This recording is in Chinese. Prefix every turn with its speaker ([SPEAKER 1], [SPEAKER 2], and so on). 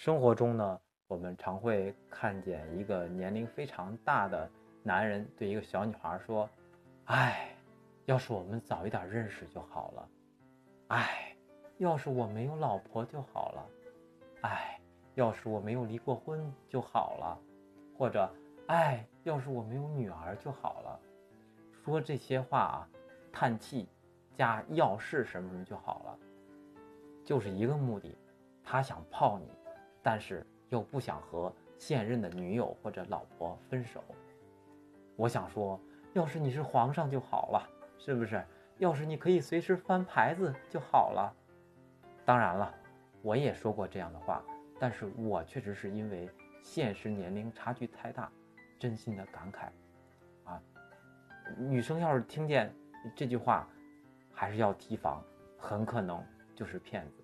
[SPEAKER 1] 生活中呢，我们常会看见一个年龄非常大的男人对一个小女孩说：“哎，要是我们早一点认识就好了。哎，要是我没有老婆就好了。哎，要是我没有离过婚就好了。或者，哎，要是我没有女儿就好了。”说这些话啊，叹气加要是什么什么就好了，就是一个目的，他想泡你。但是又不想和现任的女友或者老婆分手。我想说，要是你是皇上就好了，是不是？要是你可以随时翻牌子就好了。当然了，我也说过这样的话，但是我确实是因为现实年龄差距太大，真心的感慨。啊，女生要是听见这句话，还是要提防，很可能就是骗子。